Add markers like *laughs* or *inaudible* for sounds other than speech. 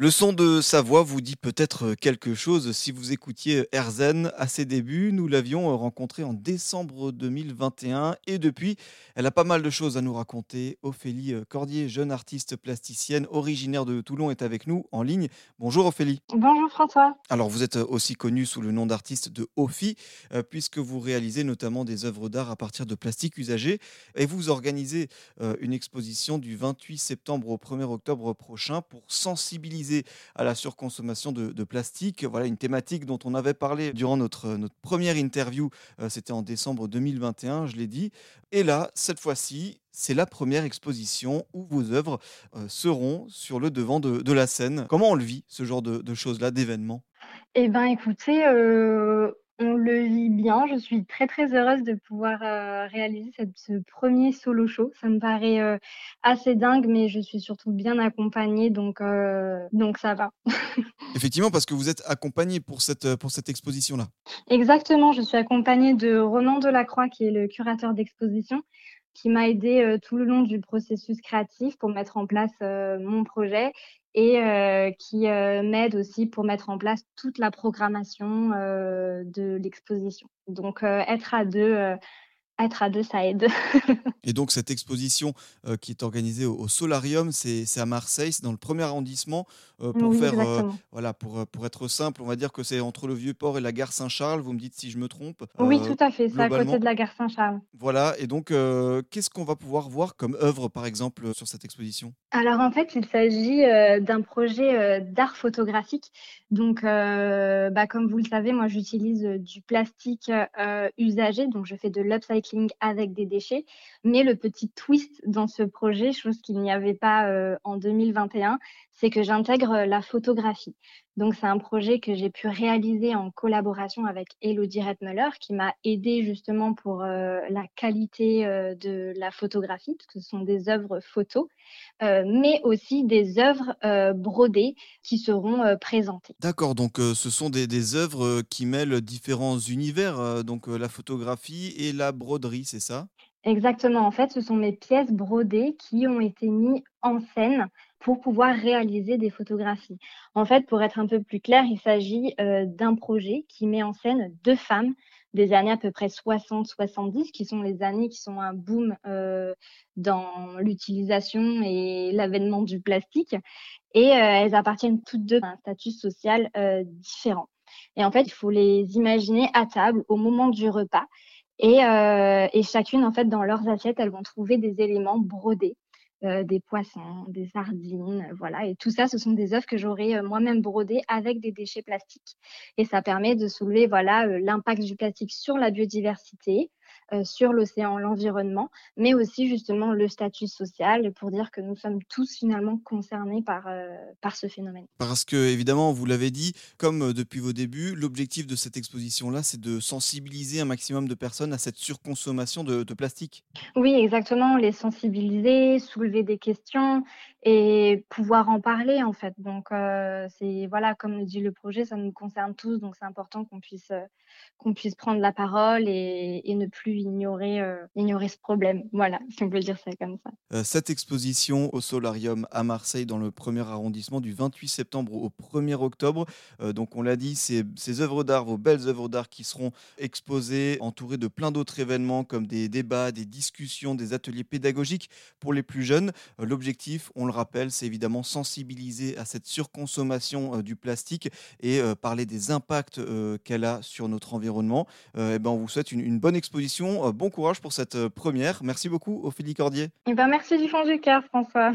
Le son de sa voix vous dit peut-être quelque chose si vous écoutiez Erzen à ses débuts. Nous l'avions rencontrée en décembre 2021 et depuis, elle a pas mal de choses à nous raconter. Ophélie Cordier, jeune artiste plasticienne originaire de Toulon, est avec nous en ligne. Bonjour Ophélie. Bonjour François. Alors vous êtes aussi connue sous le nom d'artiste de Ophi, euh, puisque vous réalisez notamment des œuvres d'art à partir de plastique usagé et vous organisez euh, une exposition du 28 septembre au 1er octobre prochain pour sensibiliser à la surconsommation de, plastique. Voilà une thématique dont on avait parlé durant notre, notre première interview, euh, c'était en décembre 2021, je l'ai dit. Et là, cette fois-ci, c'est la première exposition où vos œuvres euh, seront sur le devant de, la scène. Comment on le vit, ce genre de, choses-là, d'événements? Eh bien, écoutez, euh, on le vit bien. Je suis très, très heureuse de pouvoir, euh, réaliser ce premier solo show. Ça me paraît, euh, assez dingue, mais je suis surtout bien accompagnée donc euh, donc ça va. *laughs* Effectivement, parce que vous êtes accompagnée pour cette, pour cette exposition-là? Exactement, je suis accompagnée de Ronan Delacroix qui est le curateur d'exposition, qui m'a aidée, tout le long du processus créatif pour mettre en place, mon projet et euh, qui euh, m'aide aussi pour mettre en place toute la programmation euh, de l'exposition. Donc être à deux être à deux, ça aide. *laughs* Et donc cette exposition euh, qui est organisée au, Solarium, c'est à Marseille, c'est dans le premier arrondissement. Euh, pour faire, euh, voilà, pour, pour être simple, on va dire que c'est entre le Vieux-Port et la gare Saint-Charles. Vous me dites si je me trompe. Oui, tout à fait, c'est à côté de la gare Saint-Charles. Voilà, et donc qu'est-ce qu'on va pouvoir voir comme œuvre, par exemple, sur cette exposition? Alors en fait, il s'agit d'un projet d'art photographique. Donc, bah, comme vous le savez, moi j'utilise du plastique usagé, donc je fais de l'upcycling avec des déchets. Mais le petit twist dans ce projet, chose qu'il n'y avait pas euh, en 2021, c'est que j'intègre euh, la photographie. Donc, c'est un projet que j'ai pu réaliser en collaboration avec Elodie Rettmuller, qui m'a aidé justement pour euh, la qualité de la photographie, parce que ce sont des œuvres photos, mais aussi des œuvres brodées qui seront présentées. D'accord, donc ce sont des, des, œuvres qui mêlent différents univers, donc la photographie et la broderie, c'est ça? Exactement. En fait, ce sont mes pièces brodées qui ont été mises en scène pour pouvoir réaliser des photographies. En fait, pour être un peu plus clair, il s'agit euh, d'un projet qui met en scène deux femmes des années à peu près 60-70, qui sont les années qui sont un boom euh, dans l'utilisation et l'avènement du plastique. Et euh, elles appartiennent toutes deux à un statut social différent. Et en fait, il faut les imaginer à table au moment du repas. Et, euh, et, chacune, en fait, dans leurs assiettes, elles vont trouver des éléments brodés, euh, des poissons, des sardines, voilà. Et tout ça, ce sont des œuvres que j'aurais euh, moi-même brodées avec des déchets plastiques. Et ça permet de soulever, voilà, l'impact du plastique sur la biodiversité, sur l'océan, l'environnement, mais aussi justement le statut social pour dire que nous sommes tous finalement concernés par, euh, par ce phénomène. Parce que, évidemment, vous l'avez dit, comme euh, depuis vos débuts, l'objectif de cette exposition-là, c'est de sensibiliser un maximum de personnes à cette surconsommation de, de plastique. Oui, exactement, les sensibiliser, soulever des questions et pouvoir en parler en fait. Donc, c'est voilà, comme le dit le projet, ça nous concerne tous, donc c'est important qu'on puisse, qu'on puisse prendre la parole et, et ne plus ignorer, euh, ignorer ce problème. Voilà, si on peut dire ça comme ça. Euh, cette exposition au Solarium à Marseille, dans le premier arrondissement, du 28 septembre au 1er octobre. Euh, donc, on l'a dit, c'est ces œuvres d'art, vos belles œuvres d'art qui seront exposées, entourées de plein d'autres événements comme des débats, des discussions, des ateliers pédagogiques pour les plus jeunes. L'objectif, on le rappelle, c'est évidemment sensibiliser à cette surconsommation du plastique et parler des impacts qu'elle a sur notre environnement. eh ben, on vous souhaite une bonne exposition euh, bon courage pour cette euh, première. Merci beaucoup, Ophélie Cordier. Eh ben, merci du fond du cœur, François.